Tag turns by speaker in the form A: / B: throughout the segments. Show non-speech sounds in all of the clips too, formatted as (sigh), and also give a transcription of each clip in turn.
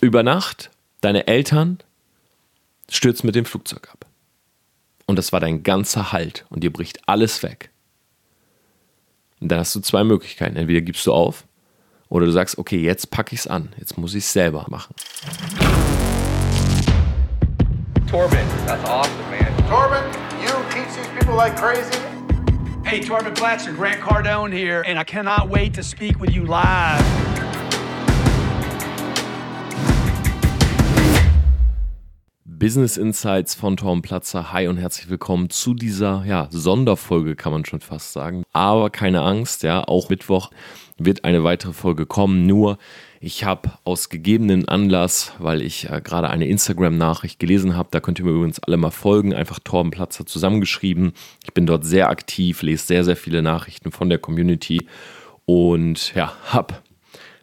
A: Über Nacht, deine Eltern stürzen mit dem Flugzeug ab. Und das war dein ganzer Halt und dir bricht alles weg. Und dann hast du zwei Möglichkeiten. Entweder gibst du auf oder du sagst, okay, jetzt packe ich es an. Jetzt muss ich es selber machen.
B: Torben, that's awesome, man.
C: Torben, you teach these people like crazy.
D: Hey, Torben Platzer, Grant Cardone here, and I cannot wait to speak with you live.
A: Business Insights von Tom Platzer. Hi und herzlich willkommen zu dieser ja, Sonderfolge, kann man schon fast sagen. Aber keine Angst, ja, auch Mittwoch wird eine weitere Folge kommen. Nur ich habe aus gegebenen Anlass, weil ich äh, gerade eine Instagram-Nachricht gelesen habe, da könnt ihr mir übrigens alle mal folgen, einfach Torben Platzer zusammengeschrieben. Ich bin dort sehr aktiv, lese sehr, sehr viele Nachrichten von der Community und ja, habe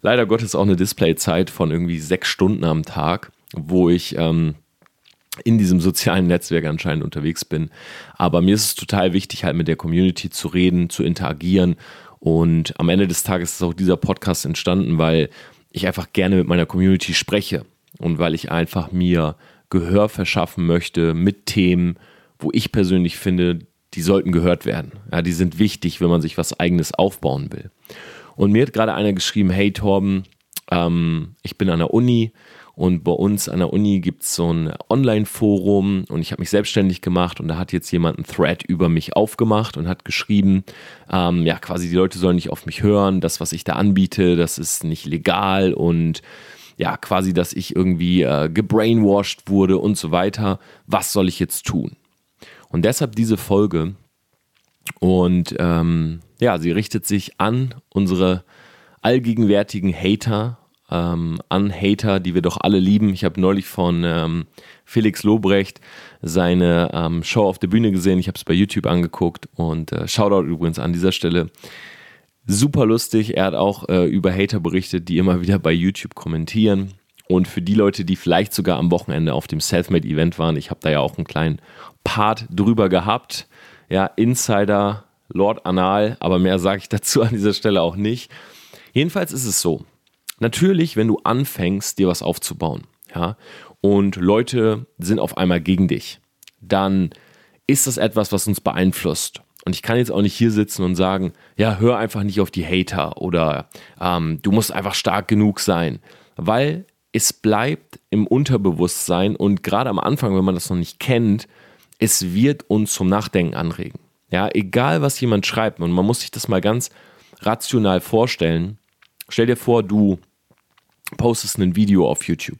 A: leider Gottes auch eine Displayzeit von irgendwie sechs Stunden am Tag, wo ich ähm, in diesem sozialen Netzwerk anscheinend unterwegs bin. Aber mir ist es total wichtig, halt mit der Community zu reden, zu interagieren. Und am Ende des Tages ist auch dieser Podcast entstanden, weil ich einfach gerne mit meiner Community spreche und weil ich einfach mir Gehör verschaffen möchte mit Themen, wo ich persönlich finde, die sollten gehört werden. Ja, die sind wichtig, wenn man sich was Eigenes aufbauen will. Und mir hat gerade einer geschrieben, hey Torben, ähm, ich bin an der Uni und bei uns an der Uni gibt es so ein Online-Forum und ich habe mich selbstständig gemacht und da hat jetzt jemand einen Thread über mich aufgemacht und hat geschrieben, ähm, ja, quasi die Leute sollen nicht auf mich hören, das, was ich da anbiete, das ist nicht legal und ja, quasi, dass ich irgendwie äh, gebrainwashed wurde und so weiter. Was soll ich jetzt tun? Und deshalb diese Folge. Und ähm, ja, sie richtet sich an unsere allgegenwärtigen Hater ähm, an Hater, die wir doch alle lieben. Ich habe neulich von ähm, Felix Lobrecht seine ähm, Show auf der Bühne gesehen. Ich habe es bei YouTube angeguckt und äh, Shoutout übrigens an dieser Stelle. Super lustig. Er hat auch äh, über Hater berichtet, die immer wieder bei YouTube kommentieren. Und für die Leute, die vielleicht sogar am Wochenende auf dem Selfmade-Event waren, ich habe da ja auch einen kleinen Part drüber gehabt. Ja, Insider, Lord Anal, aber mehr sage ich (laughs) dazu an dieser Stelle auch nicht. Jedenfalls ist es so, Natürlich, wenn du anfängst, dir was aufzubauen, ja, und Leute sind auf einmal gegen dich, dann ist das etwas, was uns beeinflusst. Und ich kann jetzt auch nicht hier sitzen und sagen, ja, hör einfach nicht auf die Hater oder ähm, du musst einfach stark genug sein, weil es bleibt im Unterbewusstsein und gerade am Anfang, wenn man das noch nicht kennt, es wird uns zum Nachdenken anregen. Ja, egal was jemand schreibt, und man muss sich das mal ganz rational vorstellen. Stell dir vor, du postest ein Video auf YouTube.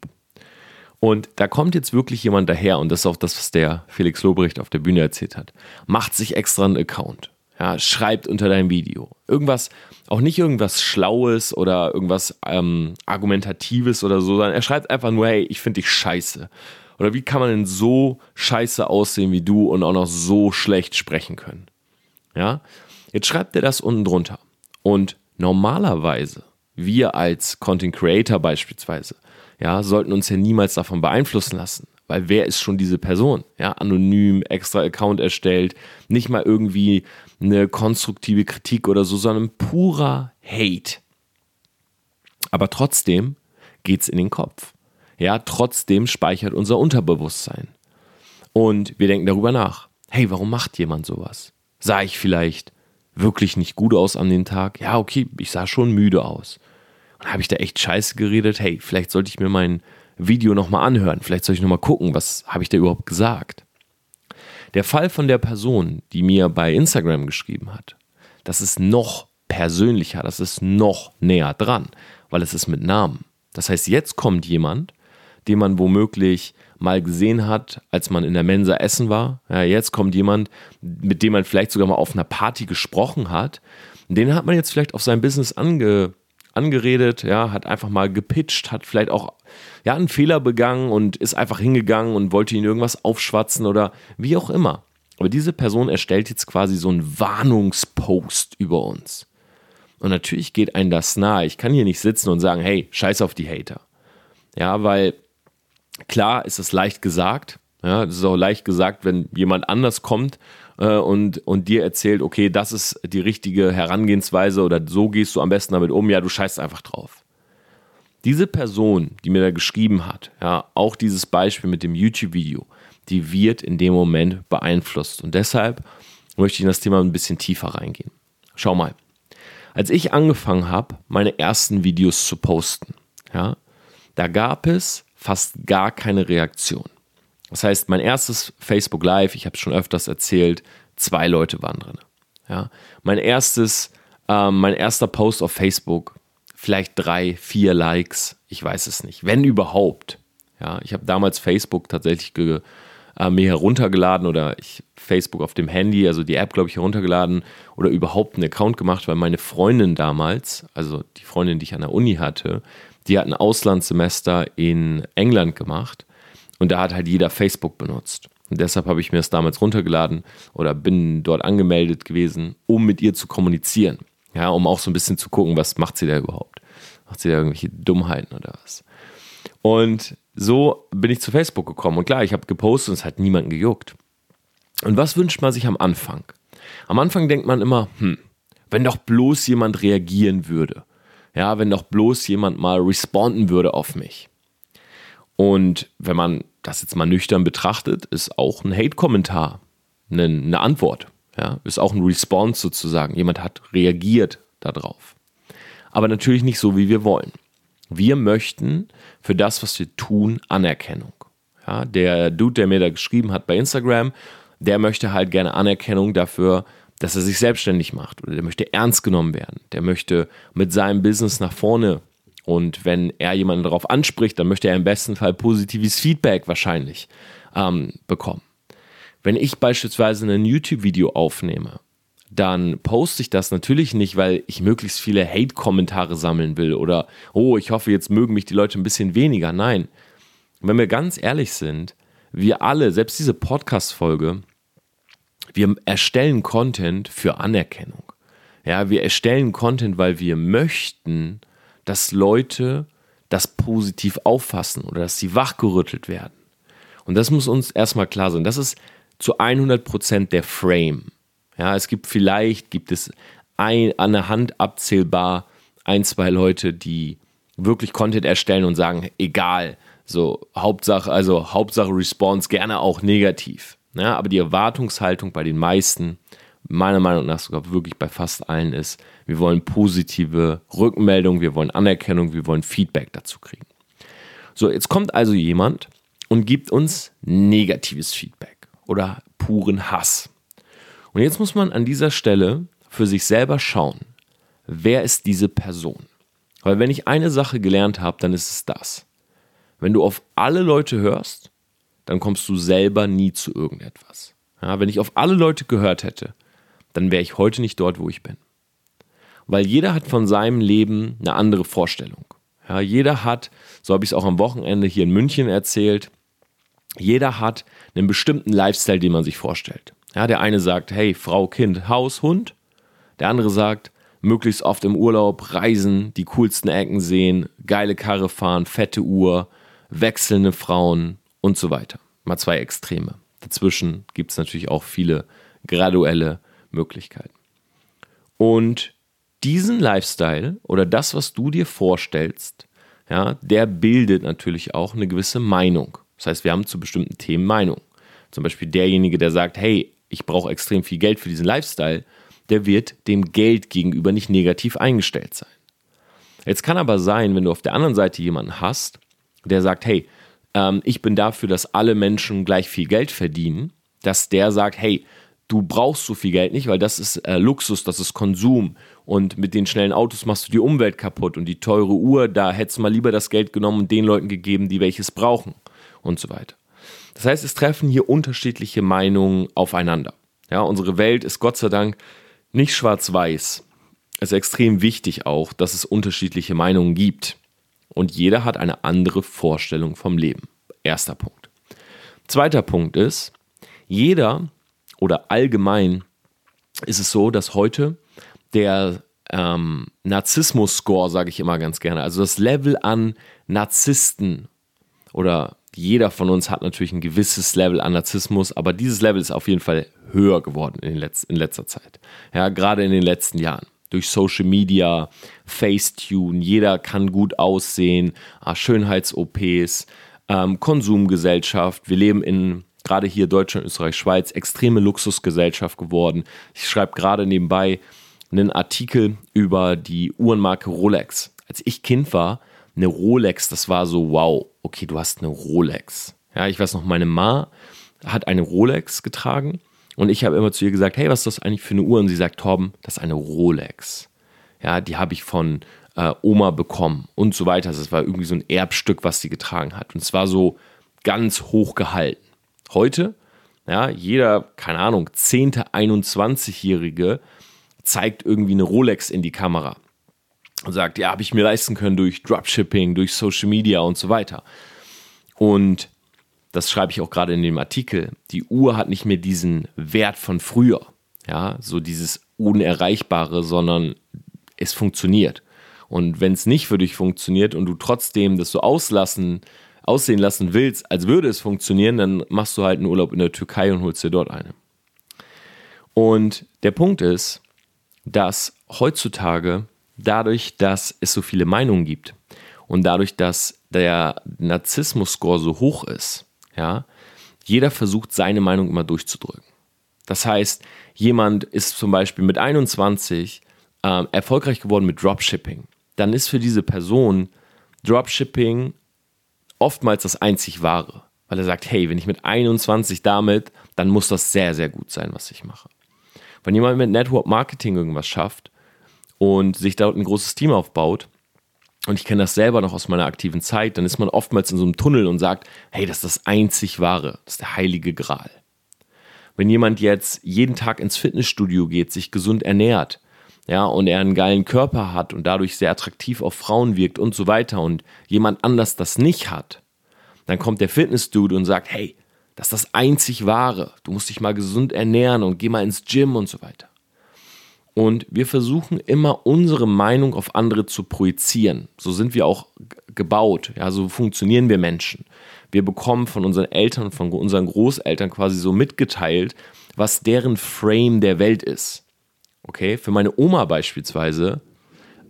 A: Und da kommt jetzt wirklich jemand daher, und das ist auch das, was der Felix Lobrecht auf der Bühne erzählt hat, macht sich extra einen Account, ja, schreibt unter deinem Video. Irgendwas, auch nicht irgendwas Schlaues oder irgendwas ähm, Argumentatives oder so, sondern er schreibt einfach nur, hey, ich finde dich scheiße. Oder wie kann man denn so scheiße aussehen wie du und auch noch so schlecht sprechen können? Ja, jetzt schreibt er das unten drunter. Und normalerweise wir als Content Creator beispielsweise, ja, sollten uns ja niemals davon beeinflussen lassen. Weil wer ist schon diese Person? Ja, anonym, extra Account erstellt, nicht mal irgendwie eine konstruktive Kritik oder so, sondern purer Hate. Aber trotzdem geht's in den Kopf. Ja, trotzdem speichert unser Unterbewusstsein. Und wir denken darüber nach. Hey, warum macht jemand sowas? Sah ich vielleicht wirklich nicht gut aus an dem Tag? Ja, okay, ich sah schon müde aus. Und habe ich da echt scheiße geredet? Hey, vielleicht sollte ich mir mein Video nochmal anhören. Vielleicht soll ich nochmal gucken, was habe ich da überhaupt gesagt. Der Fall von der Person, die mir bei Instagram geschrieben hat, das ist noch persönlicher, das ist noch näher dran, weil es ist mit Namen. Das heißt, jetzt kommt jemand, den man womöglich mal gesehen hat, als man in der Mensa essen war. Ja, jetzt kommt jemand, mit dem man vielleicht sogar mal auf einer Party gesprochen hat. Den hat man jetzt vielleicht auf sein Business ange, angeredet, ja, hat einfach mal gepitcht, hat vielleicht auch ja, einen Fehler begangen und ist einfach hingegangen und wollte ihn irgendwas aufschwatzen oder wie auch immer. Aber diese Person erstellt jetzt quasi so einen Warnungspost über uns. Und natürlich geht einem das nahe. Ich kann hier nicht sitzen und sagen, hey, scheiß auf die Hater. Ja, weil klar ist es leicht gesagt. Ja, es ist auch leicht gesagt, wenn jemand anders kommt äh, und, und dir erzählt, okay, das ist die richtige Herangehensweise oder so gehst du am besten damit um, ja, du scheißt einfach drauf. Diese Person, die mir da geschrieben hat, ja, auch dieses Beispiel mit dem YouTube-Video, die wird in dem Moment beeinflusst. Und deshalb möchte ich in das Thema ein bisschen tiefer reingehen. Schau mal. Als ich angefangen habe, meine ersten Videos zu posten, ja, da gab es fast gar keine Reaktion. Das heißt, mein erstes Facebook Live, ich habe es schon öfters erzählt, zwei Leute waren drin. Ja. Mein erstes, äh, mein erster Post auf Facebook, vielleicht drei, vier Likes, ich weiß es nicht, wenn überhaupt. Ja, ich habe damals Facebook tatsächlich ge, äh, mir heruntergeladen oder ich Facebook auf dem Handy, also die App, glaube ich, heruntergeladen oder überhaupt einen Account gemacht, weil meine Freundin damals, also die Freundin, die ich an der Uni hatte, die hat ein Auslandssemester in England gemacht und da hat halt jeder Facebook benutzt. Und deshalb habe ich mir das damals runtergeladen oder bin dort angemeldet gewesen, um mit ihr zu kommunizieren. Ja, um auch so ein bisschen zu gucken, was macht sie da überhaupt? Macht sie da irgendwelche Dummheiten oder was? Und so bin ich zu Facebook gekommen. Und klar, ich habe gepostet und es hat niemanden gejuckt. Und was wünscht man sich am Anfang? Am Anfang denkt man immer, hm, wenn doch bloß jemand reagieren würde. Ja, wenn doch bloß jemand mal responden würde auf mich. Und wenn man das jetzt mal nüchtern betrachtet, ist auch ein Hate-Kommentar eine, eine, Antwort. Ja, ist auch ein Response sozusagen. Jemand hat reagiert darauf. Aber natürlich nicht so, wie wir wollen. Wir möchten für das, was wir tun, Anerkennung. Ja, der Dude, der mir da geschrieben hat bei Instagram, der möchte halt gerne Anerkennung dafür, dass er sich selbstständig macht oder der möchte ernst genommen werden. Der möchte mit seinem Business nach vorne und wenn er jemanden darauf anspricht, dann möchte er im besten Fall positives Feedback wahrscheinlich ähm, bekommen. Wenn ich beispielsweise ein YouTube-Video aufnehme, dann poste ich das natürlich nicht, weil ich möglichst viele Hate-Kommentare sammeln will oder, oh, ich hoffe, jetzt mögen mich die Leute ein bisschen weniger. Nein, wenn wir ganz ehrlich sind, wir alle, selbst diese Podcast-Folge, wir erstellen Content für Anerkennung. Ja, wir erstellen Content, weil wir möchten, dass Leute das positiv auffassen oder dass sie wachgerüttelt werden. Und das muss uns erstmal klar sein. Das ist zu 100% der Frame. Ja, es gibt vielleicht, gibt es ein, an der Hand abzählbar ein, zwei Leute, die wirklich Content erstellen und sagen, egal, so Hauptsache, also Hauptsache Response, gerne auch negativ. Ja, aber die Erwartungshaltung bei den meisten meiner Meinung nach sogar wirklich bei fast allen ist, wir wollen positive Rückmeldung, wir wollen Anerkennung, wir wollen Feedback dazu kriegen. So, jetzt kommt also jemand und gibt uns negatives Feedback oder puren Hass. Und jetzt muss man an dieser Stelle für sich selber schauen, wer ist diese Person? Weil wenn ich eine Sache gelernt habe, dann ist es das. Wenn du auf alle Leute hörst, dann kommst du selber nie zu irgendetwas. Ja, wenn ich auf alle Leute gehört hätte, dann wäre ich heute nicht dort, wo ich bin. Weil jeder hat von seinem Leben eine andere Vorstellung. Ja, jeder hat, so habe ich es auch am Wochenende hier in München erzählt, jeder hat einen bestimmten Lifestyle, den man sich vorstellt. Ja, der eine sagt, hey, Frau, Kind, Haus, Hund. Der andere sagt, möglichst oft im Urlaub reisen, die coolsten Ecken sehen, geile Karre fahren, fette Uhr, wechselnde Frauen und so weiter. Mal zwei Extreme. Dazwischen gibt es natürlich auch viele graduelle Möglichkeiten. Und diesen Lifestyle oder das, was du dir vorstellst, ja, der bildet natürlich auch eine gewisse Meinung. Das heißt, wir haben zu bestimmten Themen Meinung. Zum Beispiel derjenige, der sagt, hey, ich brauche extrem viel Geld für diesen Lifestyle, der wird dem Geld gegenüber nicht negativ eingestellt sein. Jetzt kann aber sein, wenn du auf der anderen Seite jemanden hast, der sagt, hey, ähm, ich bin dafür, dass alle Menschen gleich viel Geld verdienen, dass der sagt, hey, du brauchst so viel Geld nicht, weil das ist äh, Luxus, das ist Konsum. Und mit den schnellen Autos machst du die Umwelt kaputt. Und die teure Uhr, da hättest du mal lieber das Geld genommen und den Leuten gegeben, die welches brauchen. Und so weiter. Das heißt, es treffen hier unterschiedliche Meinungen aufeinander. Ja, unsere Welt ist Gott sei Dank nicht schwarz-weiß. Es ist extrem wichtig auch, dass es unterschiedliche Meinungen gibt. Und jeder hat eine andere Vorstellung vom Leben. Erster Punkt. Zweiter Punkt ist, jeder oder allgemein ist es so, dass heute der ähm, Narzissmus-Score, sage ich immer ganz gerne, also das Level an Narzissten oder jeder von uns hat natürlich ein gewisses Level an Narzissmus, aber dieses Level ist auf jeden Fall höher geworden in, Letz in letzter Zeit. Ja, gerade in den letzten Jahren. durch Social Media, Facetune, jeder kann gut aussehen, ah, Schönheits-OPs, ähm, Konsumgesellschaft. Wir leben in gerade hier Deutschland, Österreich, Schweiz, extreme Luxusgesellschaft geworden. Ich schreibe gerade nebenbei einen Artikel über die Uhrenmarke Rolex. Als ich Kind war, eine Rolex, das war so, wow, okay, du hast eine Rolex. Ja, ich weiß noch, meine Ma hat eine Rolex getragen und ich habe immer zu ihr gesagt, hey, was ist das eigentlich für eine Uhr? Und sie sagt, Torben, das ist eine Rolex. Ja, die habe ich von äh, Oma bekommen und so weiter. Das war irgendwie so ein Erbstück, was sie getragen hat. Und es war so ganz hoch gehalten. Heute, ja, jeder, keine Ahnung, 10., 21-Jährige zeigt irgendwie eine Rolex in die Kamera und sagt, ja, habe ich mir leisten können durch Dropshipping, durch Social Media und so weiter. Und das schreibe ich auch gerade in dem Artikel, die Uhr hat nicht mehr diesen Wert von früher, ja, so dieses Unerreichbare, sondern es funktioniert. Und wenn es nicht für dich funktioniert und du trotzdem das so auslassen, aussehen lassen willst, als würde es funktionieren, dann machst du halt einen Urlaub in der Türkei und holst dir dort eine. Und der Punkt ist, dass heutzutage dadurch, dass es so viele Meinungen gibt und dadurch, dass der Narzissmus-Score so hoch ist, ja, jeder versucht seine Meinung immer durchzudrücken. Das heißt, jemand ist zum Beispiel mit 21 äh, erfolgreich geworden mit Dropshipping. Dann ist für diese Person Dropshipping oftmals das einzig wahre, weil er sagt, hey, wenn ich mit 21 damit, dann muss das sehr, sehr gut sein, was ich mache. Wenn jemand mit Network Marketing irgendwas schafft und sich dort ein großes Team aufbaut, und ich kenne das selber noch aus meiner aktiven Zeit, dann ist man oftmals in so einem Tunnel und sagt, hey, das ist das einzig wahre, das ist der heilige Gral. Wenn jemand jetzt jeden Tag ins Fitnessstudio geht, sich gesund ernährt, ja, und er einen geilen Körper hat und dadurch sehr attraktiv auf Frauen wirkt und so weiter und jemand anders das nicht hat, dann kommt der Fitnessdude und sagt, hey, das ist das einzig wahre, du musst dich mal gesund ernähren und geh mal ins Gym und so weiter. Und wir versuchen immer unsere Meinung auf andere zu projizieren. So sind wir auch gebaut. Ja, so funktionieren wir Menschen. Wir bekommen von unseren Eltern von unseren Großeltern quasi so mitgeteilt, was deren Frame der Welt ist. Okay, für meine Oma beispielsweise,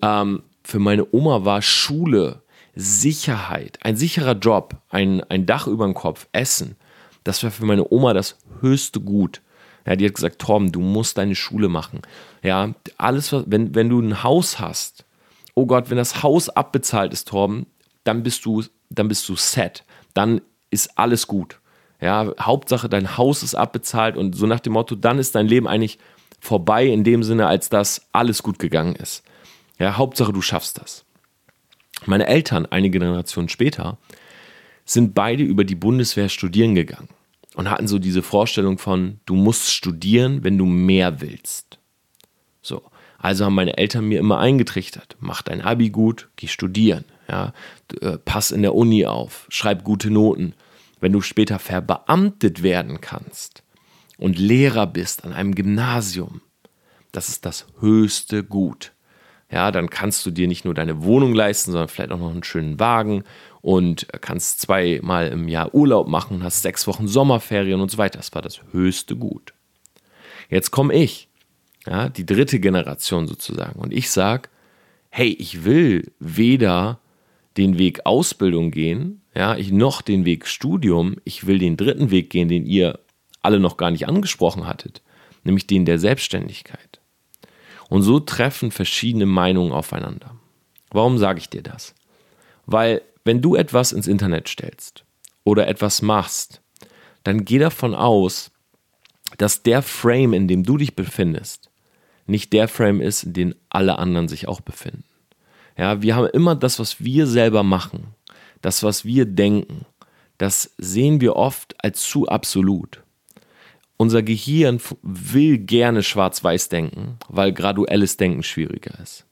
A: ähm, für meine Oma war Schule, Sicherheit, ein sicherer Job, ein, ein Dach über dem Kopf, Essen. Das war für meine Oma das höchste Gut. Ja, die hat gesagt, Tom, du musst deine Schule machen. Ja, alles, wenn, wenn du ein Haus hast, oh Gott, wenn das Haus abbezahlt ist, Torben, dann bist du, dann bist du set. Dann ist alles gut. Ja, Hauptsache, dein Haus ist abbezahlt und so nach dem Motto, dann ist dein Leben eigentlich vorbei in dem Sinne, als dass alles gut gegangen ist. Ja, Hauptsache, du schaffst das. Meine Eltern, einige Generationen später, sind beide über die Bundeswehr studieren gegangen und hatten so diese Vorstellung von, du musst studieren, wenn du mehr willst. So, also haben meine Eltern mir immer eingetrichtert, mach dein Abi gut, geh studieren, ja, äh, pass in der Uni auf, schreib gute Noten. Wenn du später verbeamtet werden kannst und Lehrer bist an einem Gymnasium, das ist das höchste Gut. Ja, dann kannst du dir nicht nur deine Wohnung leisten, sondern vielleicht auch noch einen schönen Wagen und kannst zweimal im Jahr Urlaub machen, hast sechs Wochen Sommerferien und so weiter. Das war das höchste Gut. Jetzt komme ich, ja, die dritte Generation sozusagen, und ich sage, hey, ich will weder den Weg Ausbildung gehen, ja, ich noch den Weg Studium, ich will den dritten Weg gehen, den ihr alle noch gar nicht angesprochen hattet, nämlich den der Selbstständigkeit. Und so treffen verschiedene Meinungen aufeinander. Warum sage ich dir das? Weil wenn du etwas ins Internet stellst oder etwas machst, dann geh davon aus, dass der Frame, in dem du dich befindest, nicht der Frame ist, in dem alle anderen sich auch befinden. Ja, wir haben immer das, was wir selber machen, das, was wir denken, das sehen wir oft als zu absolut. Unser Gehirn will gerne schwarz-weiß denken, weil graduelles Denken schwieriger ist.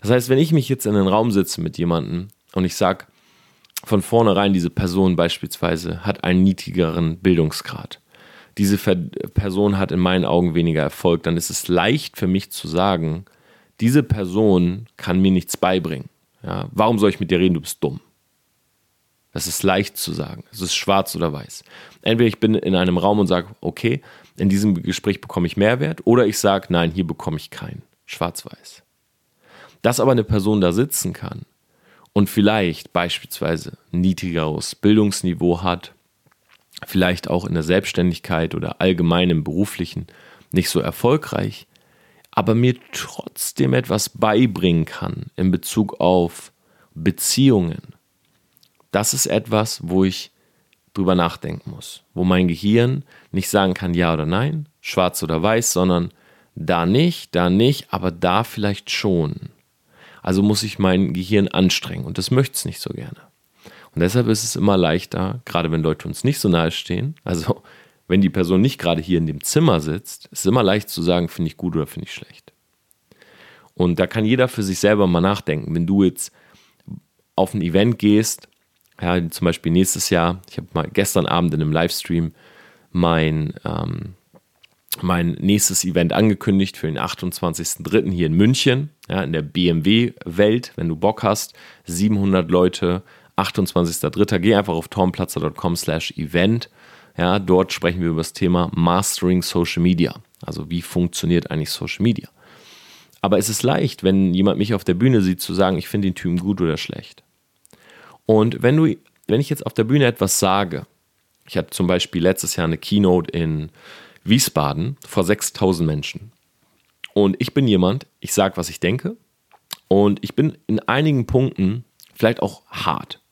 A: Das heißt, wenn ich mich jetzt in einen Raum sitze mit jemandem und ich sage, von vornherein, diese Person beispielsweise hat einen niedrigeren Bildungsgrad. Diese Person hat in meinen Augen weniger Erfolg, dann ist es leicht für mich zu sagen, diese Person kann mir nichts beibringen. Ja, warum soll ich mit dir reden? Du bist dumm. Das ist leicht zu sagen. Es ist schwarz oder weiß. Entweder ich bin in einem Raum und sage, okay, in diesem Gespräch bekomme ich Mehrwert, oder ich sage, nein, hier bekomme ich keinen. schwarz-weiß. Dass aber eine Person da sitzen kann und vielleicht beispielsweise ein niedrigeres Bildungsniveau hat, vielleicht auch in der Selbstständigkeit oder allgemein im beruflichen nicht so erfolgreich, aber mir trotzdem etwas beibringen kann in Bezug auf Beziehungen, das ist etwas, wo ich drüber nachdenken muss, wo mein Gehirn nicht sagen kann ja oder nein, schwarz oder weiß, sondern da nicht, da nicht, aber da vielleicht schon. Also muss ich mein Gehirn anstrengen und das möchte es nicht so gerne. Und deshalb ist es immer leichter, gerade wenn Leute uns nicht so nahe stehen, also wenn die Person nicht gerade hier in dem Zimmer sitzt, ist es immer leicht zu sagen, finde ich gut oder finde ich schlecht. Und da kann jeder für sich selber mal nachdenken. Wenn du jetzt auf ein Event gehst, ja, zum Beispiel nächstes Jahr, ich habe mal gestern Abend in einem Livestream mein, ähm, mein nächstes Event angekündigt für den 28.03. hier in München, ja, in der BMW-Welt. Wenn du Bock hast, 700 Leute, 28.03. Geh einfach auf tomplatzer.com slash event. Ja, dort sprechen wir über das Thema Mastering Social Media. Also wie funktioniert eigentlich Social Media? Aber es ist leicht, wenn jemand mich auf der Bühne sieht, zu sagen, ich finde den Typen gut oder schlecht. Und wenn du, wenn ich jetzt auf der Bühne etwas sage, ich hatte zum Beispiel letztes Jahr eine Keynote in Wiesbaden vor 6000 Menschen. Und ich bin jemand, ich sage, was ich denke. Und ich bin in einigen Punkten vielleicht auch hart.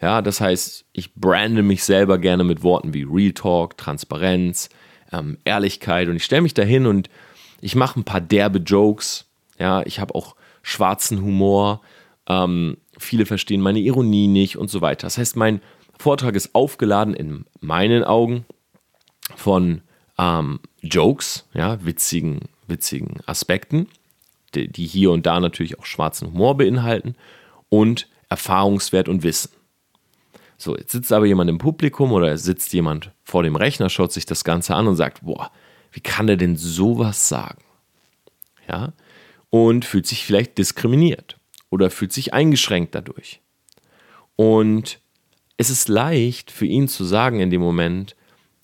A: Ja, das heißt, ich brande mich selber gerne mit Worten wie Real Talk, Transparenz, ähm, Ehrlichkeit. Und ich stelle mich dahin und ich mache ein paar derbe Jokes. Ja, ich habe auch schwarzen Humor. Ähm, viele verstehen meine Ironie nicht und so weiter. Das heißt, mein Vortrag ist aufgeladen in meinen Augen von ähm, Jokes, ja, witzigen, witzigen Aspekten, die, die hier und da natürlich auch schwarzen Humor beinhalten und Erfahrungswert und Wissen. So, jetzt sitzt aber jemand im Publikum oder sitzt jemand vor dem Rechner, schaut sich das Ganze an und sagt, boah, wie kann der denn sowas sagen? Ja, und fühlt sich vielleicht diskriminiert oder fühlt sich eingeschränkt dadurch. Und es ist leicht für ihn zu sagen in dem Moment,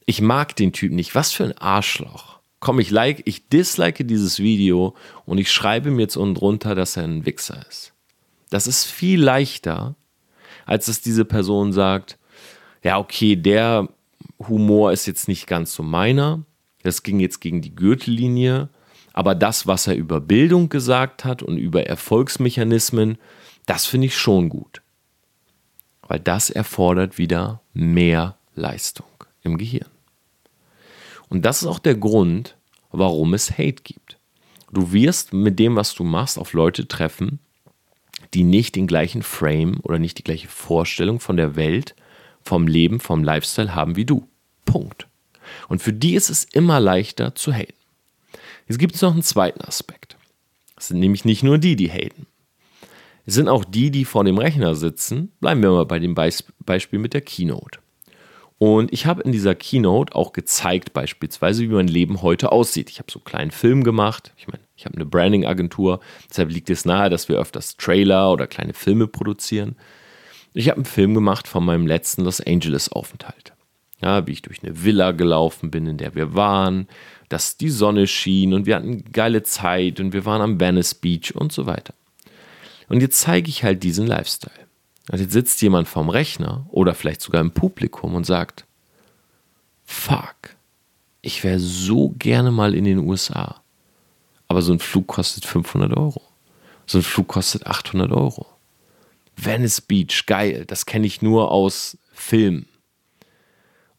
A: ich mag den Typ nicht, was für ein Arschloch. Komm, ich like, ich dislike dieses Video und ich schreibe mir jetzt unten drunter, dass er ein Wichser ist. Das ist viel leichter, als dass diese Person sagt, ja, okay, der Humor ist jetzt nicht ganz so meiner. Das ging jetzt gegen die Gürtellinie. Aber das, was er über Bildung gesagt hat und über Erfolgsmechanismen, das finde ich schon gut. Weil das erfordert wieder mehr Leistung im Gehirn. Und das ist auch der Grund, warum es Hate gibt. Du wirst mit dem, was du machst, auf Leute treffen, die nicht den gleichen Frame oder nicht die gleiche Vorstellung von der Welt, vom Leben, vom Lifestyle haben wie du. Punkt. Und für die ist es immer leichter zu haten. Jetzt gibt es noch einen zweiten Aspekt. Es sind nämlich nicht nur die, die haten. Es sind auch die, die vor dem Rechner sitzen. Bleiben wir mal bei dem Beis Beispiel mit der Keynote. Und ich habe in dieser Keynote auch gezeigt, beispielsweise, wie mein Leben heute aussieht. Ich habe so einen kleinen Film gemacht. Ich meine, ich habe eine Branding-Agentur. Deshalb liegt es nahe, dass wir öfters Trailer oder kleine Filme produzieren. Ich habe einen Film gemacht von meinem letzten Los Angeles-Aufenthalt. Ja, wie ich durch eine Villa gelaufen bin, in der wir waren, dass die Sonne schien und wir hatten geile Zeit und wir waren am Venice Beach und so weiter. Und jetzt zeige ich halt diesen Lifestyle. Und jetzt sitzt jemand vorm Rechner oder vielleicht sogar im Publikum und sagt, fuck, ich wäre so gerne mal in den USA. Aber so ein Flug kostet 500 Euro. So ein Flug kostet 800 Euro. Venice Beach, geil, das kenne ich nur aus Filmen.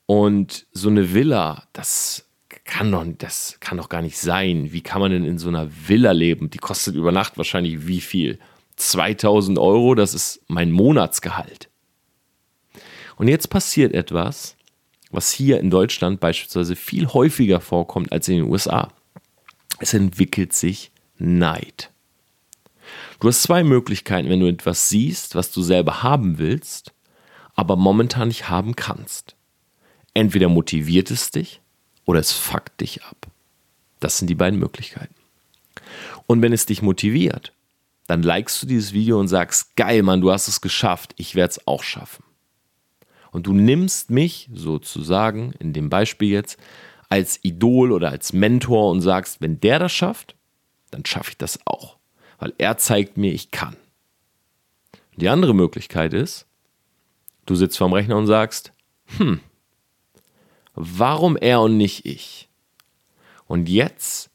A: Und so eine Villa, das kann doch, das kann doch gar nicht sein. Wie kann man denn in so einer Villa leben? Die kostet über Nacht wahrscheinlich wie viel? 2000 Euro, das ist mein Monatsgehalt. Und jetzt passiert etwas, was hier in Deutschland beispielsweise viel häufiger vorkommt als in den USA. Es entwickelt sich Neid. Du hast zwei Möglichkeiten, wenn du etwas siehst, was du selber haben willst, aber momentan nicht haben kannst. Entweder motiviert es dich oder es fuckt dich ab. Das sind die beiden Möglichkeiten. Und wenn es dich motiviert, dann likest du dieses Video und sagst, geil, Mann, du hast es geschafft, ich werde es auch schaffen. Und du nimmst mich sozusagen, in dem Beispiel jetzt, als Idol oder als Mentor und sagst, wenn der das schafft, dann schaffe ich das auch. Weil er zeigt mir, ich kann. Die andere Möglichkeit ist, du sitzt vorm Rechner und sagst, hm, warum er und nicht ich? Und jetzt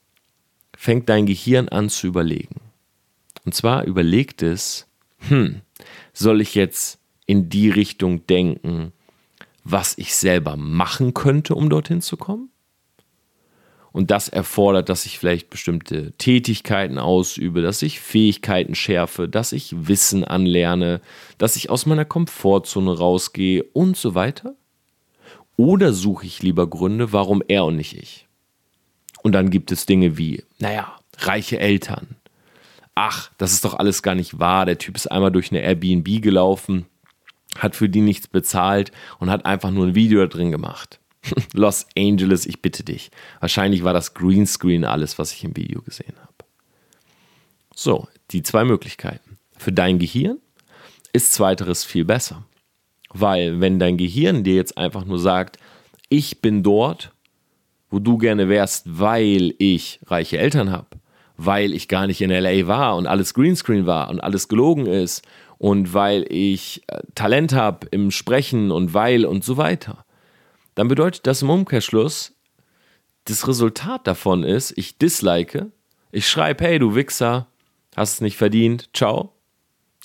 A: fängt dein Gehirn an zu überlegen. Und zwar überlegt es, hm, soll ich jetzt in die Richtung denken, was ich selber machen könnte, um dorthin zu kommen? Und das erfordert, dass ich vielleicht bestimmte Tätigkeiten ausübe, dass ich Fähigkeiten schärfe, dass ich Wissen anlerne, dass ich aus meiner Komfortzone rausgehe und so weiter? Oder suche ich lieber Gründe, warum er und nicht ich? Und dann gibt es Dinge wie, naja, reiche Eltern. Ach, das ist doch alles gar nicht wahr. Der Typ ist einmal durch eine Airbnb gelaufen, hat für die nichts bezahlt und hat einfach nur ein Video da drin gemacht. (laughs) Los Angeles, ich bitte dich. Wahrscheinlich war das Greenscreen alles, was ich im Video gesehen habe. So, die zwei Möglichkeiten. Für dein Gehirn ist zweiteres viel besser. Weil wenn dein Gehirn dir jetzt einfach nur sagt, ich bin dort, wo du gerne wärst, weil ich reiche Eltern habe, weil ich gar nicht in LA war und alles Greenscreen war und alles gelogen ist und weil ich äh, Talent habe im Sprechen und weil und so weiter dann bedeutet das im Umkehrschluss, das Resultat davon ist, ich dislike, ich schreibe, hey du Wichser, hast es nicht verdient, ciao,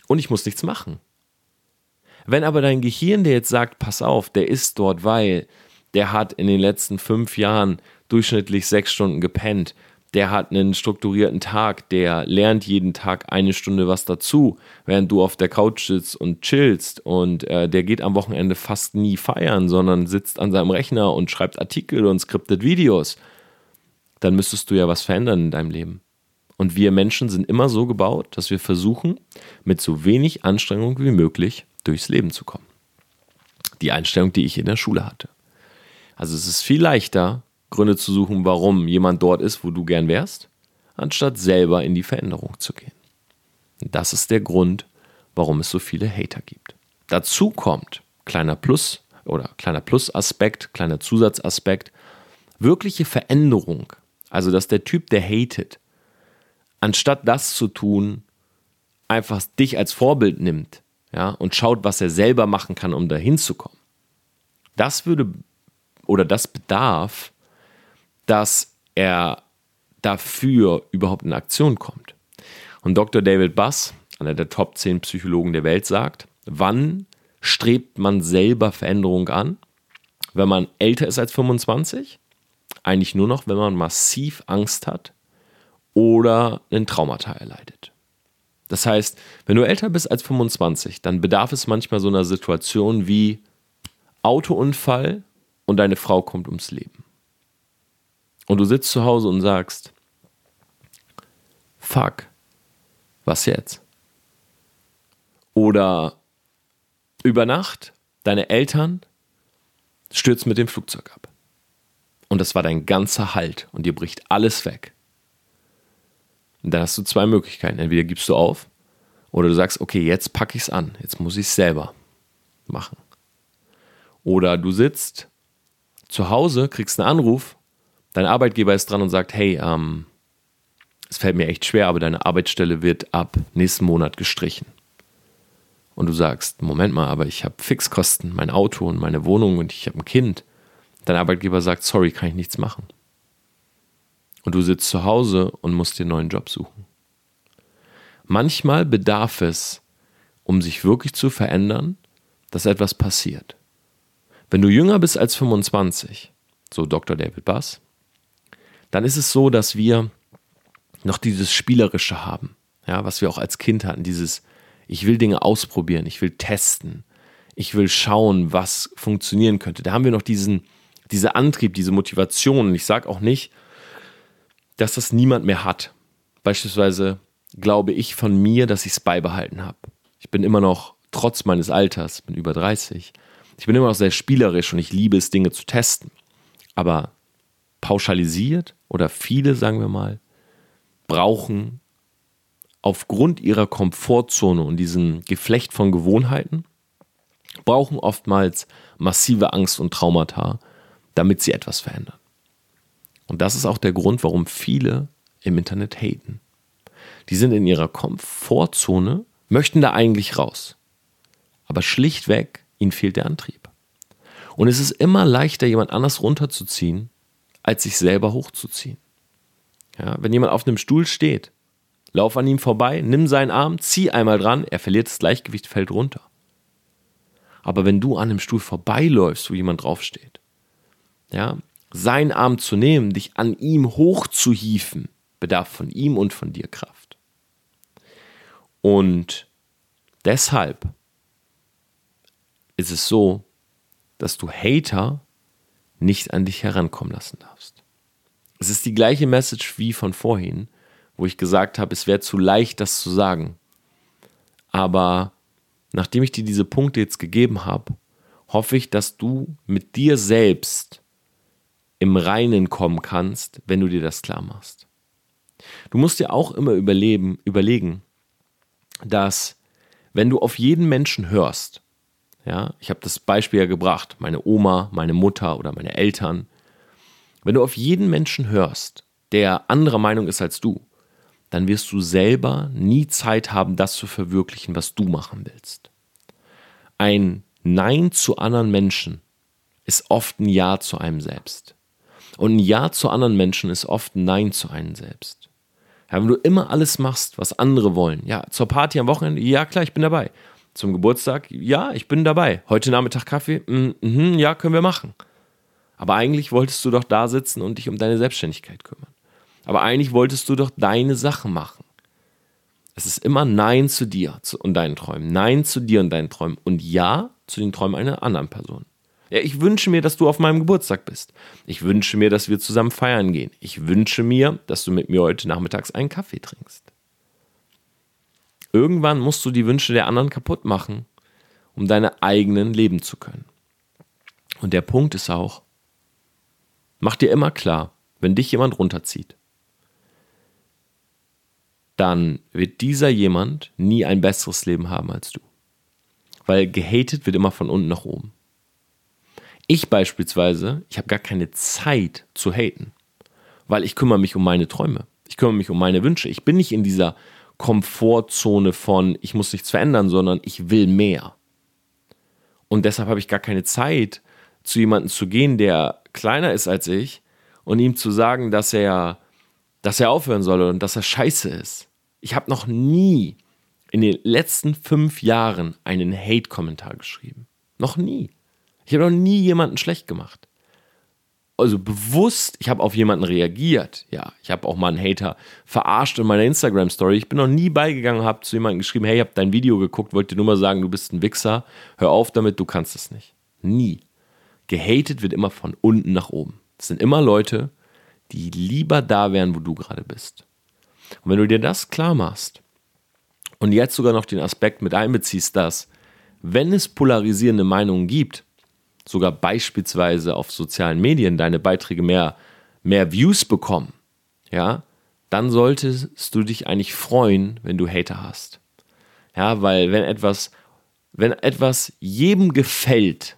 A: und ich muss nichts machen. Wenn aber dein Gehirn dir jetzt sagt, pass auf, der ist dort, weil der hat in den letzten fünf Jahren durchschnittlich sechs Stunden gepennt, der hat einen strukturierten Tag, der lernt jeden Tag eine Stunde was dazu, während du auf der Couch sitzt und chillst und äh, der geht am Wochenende fast nie feiern, sondern sitzt an seinem Rechner und schreibt Artikel und skriptet Videos, dann müsstest du ja was verändern in deinem Leben. Und wir Menschen sind immer so gebaut, dass wir versuchen, mit so wenig Anstrengung wie möglich durchs Leben zu kommen. Die Einstellung, die ich in der Schule hatte. Also es ist viel leichter, Gründe zu suchen, warum jemand dort ist, wo du gern wärst, anstatt selber in die Veränderung zu gehen. Das ist der Grund, warum es so viele Hater gibt. Dazu kommt, kleiner Plus oder kleiner Plusaspekt, kleiner Zusatzaspekt, wirkliche Veränderung. Also, dass der Typ, der hatet, anstatt das zu tun, einfach dich als Vorbild nimmt ja, und schaut, was er selber machen kann, um dahin zu kommen. Das würde oder das bedarf dass er dafür überhaupt in Aktion kommt. Und Dr. David Buss, einer der Top 10 Psychologen der Welt, sagt, wann strebt man selber Veränderung an? Wenn man älter ist als 25? Eigentlich nur noch, wenn man massiv Angst hat oder einen Traumata erleidet. Das heißt, wenn du älter bist als 25, dann bedarf es manchmal so einer Situation wie Autounfall und deine Frau kommt ums Leben. Und du sitzt zu Hause und sagst, fuck, was jetzt? Oder über Nacht, deine Eltern stürzen mit dem Flugzeug ab. Und das war dein ganzer Halt und dir bricht alles weg. Dann hast du zwei Möglichkeiten. Entweder gibst du auf oder du sagst, okay, jetzt packe ich es an, jetzt muss ich es selber machen. Oder du sitzt zu Hause, kriegst einen Anruf dein Arbeitgeber ist dran und sagt, hey, ähm, es fällt mir echt schwer, aber deine Arbeitsstelle wird ab nächsten Monat gestrichen. Und du sagst, Moment mal, aber ich habe Fixkosten, mein Auto und meine Wohnung und ich habe ein Kind. Dein Arbeitgeber sagt, sorry, kann ich nichts machen. Und du sitzt zu Hause und musst dir einen neuen Job suchen. Manchmal bedarf es, um sich wirklich zu verändern, dass etwas passiert. Wenn du jünger bist als 25, so Dr. David Bass, dann ist es so, dass wir noch dieses Spielerische haben, ja, was wir auch als Kind hatten, dieses, ich will Dinge ausprobieren, ich will testen, ich will schauen, was funktionieren könnte. Da haben wir noch diesen, diesen Antrieb, diese Motivation. Und ich sage auch nicht, dass das niemand mehr hat. Beispielsweise glaube ich von mir, dass ich es beibehalten habe. Ich bin immer noch, trotz meines Alters, bin über 30, ich bin immer noch sehr spielerisch und ich liebe es, Dinge zu testen. Aber pauschalisiert oder viele, sagen wir mal, brauchen aufgrund ihrer Komfortzone und diesem Geflecht von Gewohnheiten, brauchen oftmals massive Angst und Traumata, damit sie etwas verändern. Und das ist auch der Grund, warum viele im Internet haten. Die sind in ihrer Komfortzone, möchten da eigentlich raus. Aber schlichtweg, ihnen fehlt der Antrieb. Und es ist immer leichter, jemand anders runterzuziehen, als sich selber hochzuziehen. Ja, wenn jemand auf einem Stuhl steht, lauf an ihm vorbei, nimm seinen Arm, zieh einmal dran, er verliert das Gleichgewicht, fällt runter. Aber wenn du an einem Stuhl vorbeiläufst, wo jemand draufsteht, ja, seinen Arm zu nehmen, dich an ihm hochzuhieven, bedarf von ihm und von dir Kraft. Und deshalb ist es so, dass du Hater nicht an dich herankommen lassen darfst. Es ist die gleiche Message wie von vorhin, wo ich gesagt habe, es wäre zu leicht, das zu sagen. Aber nachdem ich dir diese Punkte jetzt gegeben habe, hoffe ich, dass du mit dir selbst im Reinen kommen kannst, wenn du dir das klar machst. Du musst dir auch immer überleben, überlegen, dass wenn du auf jeden Menschen hörst, ja, ich habe das Beispiel ja gebracht, meine Oma, meine Mutter oder meine Eltern, wenn du auf jeden Menschen hörst, der anderer Meinung ist als du, dann wirst du selber nie Zeit haben, das zu verwirklichen, was du machen willst. Ein Nein zu anderen Menschen ist oft ein Ja zu einem selbst. Und ein Ja zu anderen Menschen ist oft ein Nein zu einem selbst. Ja, wenn du immer alles machst, was andere wollen, ja, zur Party am Wochenende, ja klar, ich bin dabei. Zum Geburtstag, ja, ich bin dabei. Heute Nachmittag Kaffee, mm, mm, ja, können wir machen. Aber eigentlich wolltest du doch da sitzen und dich um deine Selbstständigkeit kümmern. Aber eigentlich wolltest du doch deine Sachen machen. Es ist immer Nein zu dir und deinen Träumen. Nein zu dir und deinen Träumen. Und Ja zu den Träumen einer anderen Person. Ja, ich wünsche mir, dass du auf meinem Geburtstag bist. Ich wünsche mir, dass wir zusammen feiern gehen. Ich wünsche mir, dass du mit mir heute nachmittags einen Kaffee trinkst. Irgendwann musst du die Wünsche der anderen kaputt machen, um deine eigenen leben zu können. Und der Punkt ist auch, mach dir immer klar, wenn dich jemand runterzieht, dann wird dieser jemand nie ein besseres Leben haben als du. Weil gehatet wird immer von unten nach oben. Ich beispielsweise, ich habe gar keine Zeit zu haten, weil ich kümmere mich um meine Träume. Ich kümmere mich um meine Wünsche. Ich bin nicht in dieser Komfortzone von, ich muss nichts verändern, sondern ich will mehr. Und deshalb habe ich gar keine Zeit, zu jemandem zu gehen, der kleiner ist als ich und ihm zu sagen, dass er dass er aufhören soll und dass er scheiße ist. Ich habe noch nie in den letzten fünf Jahren einen Hate-Kommentar geschrieben. Noch nie. Ich habe noch nie jemanden schlecht gemacht. Also bewusst, ich habe auf jemanden reagiert. Ja, ich habe auch mal einen Hater verarscht in meiner Instagram-Story. Ich bin noch nie beigegangen, habe zu jemandem geschrieben, hey, ich habe dein Video geguckt, wollte dir nur mal sagen, du bist ein Wichser. Hör auf damit, du kannst es nicht. Nie. Gehatet wird immer von unten nach oben. Es sind immer Leute, die lieber da wären, wo du gerade bist. Und wenn du dir das klar machst und jetzt sogar noch den Aspekt mit einbeziehst, dass, wenn es polarisierende Meinungen gibt, sogar beispielsweise auf sozialen Medien deine Beiträge mehr, mehr Views bekommen, ja, dann solltest du dich eigentlich freuen, wenn du Hater hast. Ja, weil wenn etwas, wenn etwas jedem gefällt,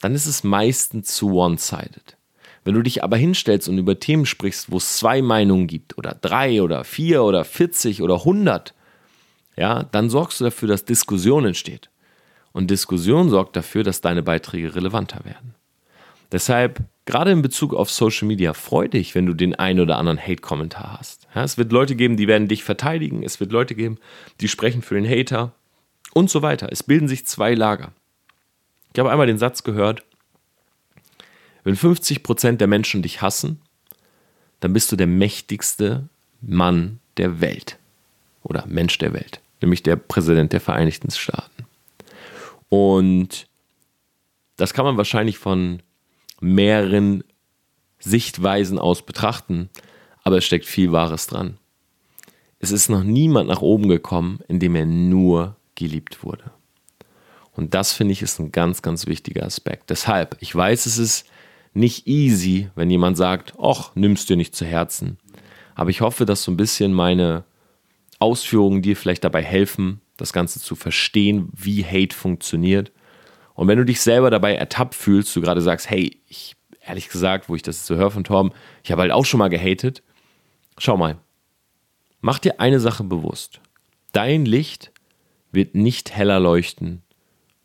A: dann ist es meistens zu one-sided. Wenn du dich aber hinstellst und über Themen sprichst, wo es zwei Meinungen gibt oder drei oder vier oder 40 oder 100, ja, dann sorgst du dafür, dass Diskussion entsteht. Und Diskussion sorgt dafür, dass deine Beiträge relevanter werden. Deshalb, gerade in Bezug auf Social Media, freu dich, wenn du den einen oder anderen Hate-Kommentar hast. Ja, es wird Leute geben, die werden dich verteidigen. Es wird Leute geben, die sprechen für den Hater und so weiter. Es bilden sich zwei Lager. Ich habe einmal den Satz gehört, wenn 50% der Menschen dich hassen, dann bist du der mächtigste Mann der Welt oder Mensch der Welt, nämlich der Präsident der Vereinigten Staaten. Und das kann man wahrscheinlich von mehreren Sichtweisen aus betrachten, aber es steckt viel Wahres dran. Es ist noch niemand nach oben gekommen, indem er nur geliebt wurde. Und das finde ich ist ein ganz, ganz wichtiger Aspekt. Deshalb, ich weiß, es ist nicht easy, wenn jemand sagt, ach, nimmst dir nicht zu Herzen. Aber ich hoffe, dass so ein bisschen meine Ausführungen dir vielleicht dabei helfen, das Ganze zu verstehen, wie Hate funktioniert. Und wenn du dich selber dabei ertappt fühlst, du gerade sagst, hey, ich, ehrlich gesagt, wo ich das so höre von Torben, ich habe halt auch schon mal gehatet. Schau mal. Mach dir eine Sache bewusst. Dein Licht wird nicht heller leuchten,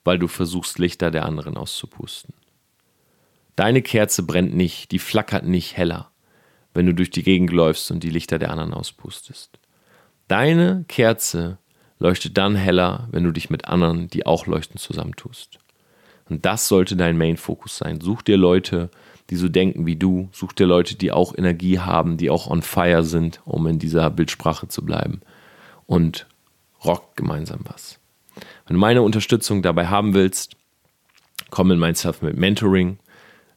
A: weil du versuchst, Lichter der anderen auszupusten. Deine Kerze brennt nicht, die flackert nicht heller, wenn du durch die Gegend läufst und die Lichter der anderen auspustest. Deine Kerze leuchtet dann heller, wenn du dich mit anderen, die auch leuchten, zusammentust. Und das sollte dein Main-Fokus sein. Such dir Leute, die so denken wie du. Such dir Leute, die auch Energie haben, die auch on fire sind, um in dieser Bildsprache zu bleiben. Und rock gemeinsam was. Wenn du meine Unterstützung dabei haben willst, komm in mein Self-Made Mentoring.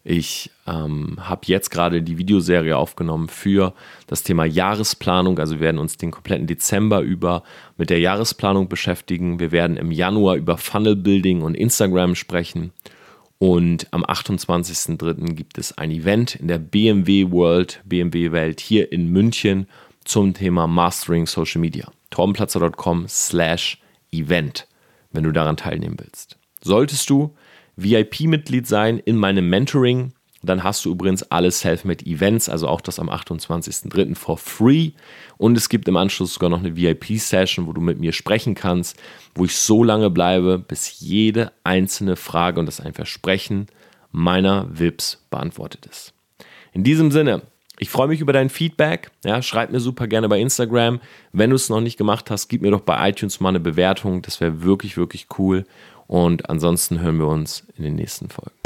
A: Ich ähm, habe jetzt gerade die Videoserie aufgenommen für das Thema Jahresplanung. Also wir werden uns den kompletten Dezember über mit der Jahresplanung beschäftigen. Wir werden im Januar über Funnel Building und Instagram sprechen. Und am 28.03. gibt es ein Event in der BMW World, BMW Welt hier in München zum Thema Mastering Social Media. torbenplatzer.com slash Event, wenn du daran teilnehmen willst. Solltest du VIP-Mitglied sein in meinem Mentoring. Dann hast du übrigens alle Selfmade-Events, also auch das am 28.03. for free. Und es gibt im Anschluss sogar noch eine VIP-Session, wo du mit mir sprechen kannst, wo ich so lange bleibe, bis jede einzelne Frage, und das ein Versprechen, meiner VIPs beantwortet ist. In diesem Sinne, ich freue mich über dein Feedback. Ja, schreib mir super gerne bei Instagram. Wenn du es noch nicht gemacht hast, gib mir doch bei iTunes mal eine Bewertung. Das wäre wirklich, wirklich cool. Und ansonsten hören wir uns in den nächsten Folgen.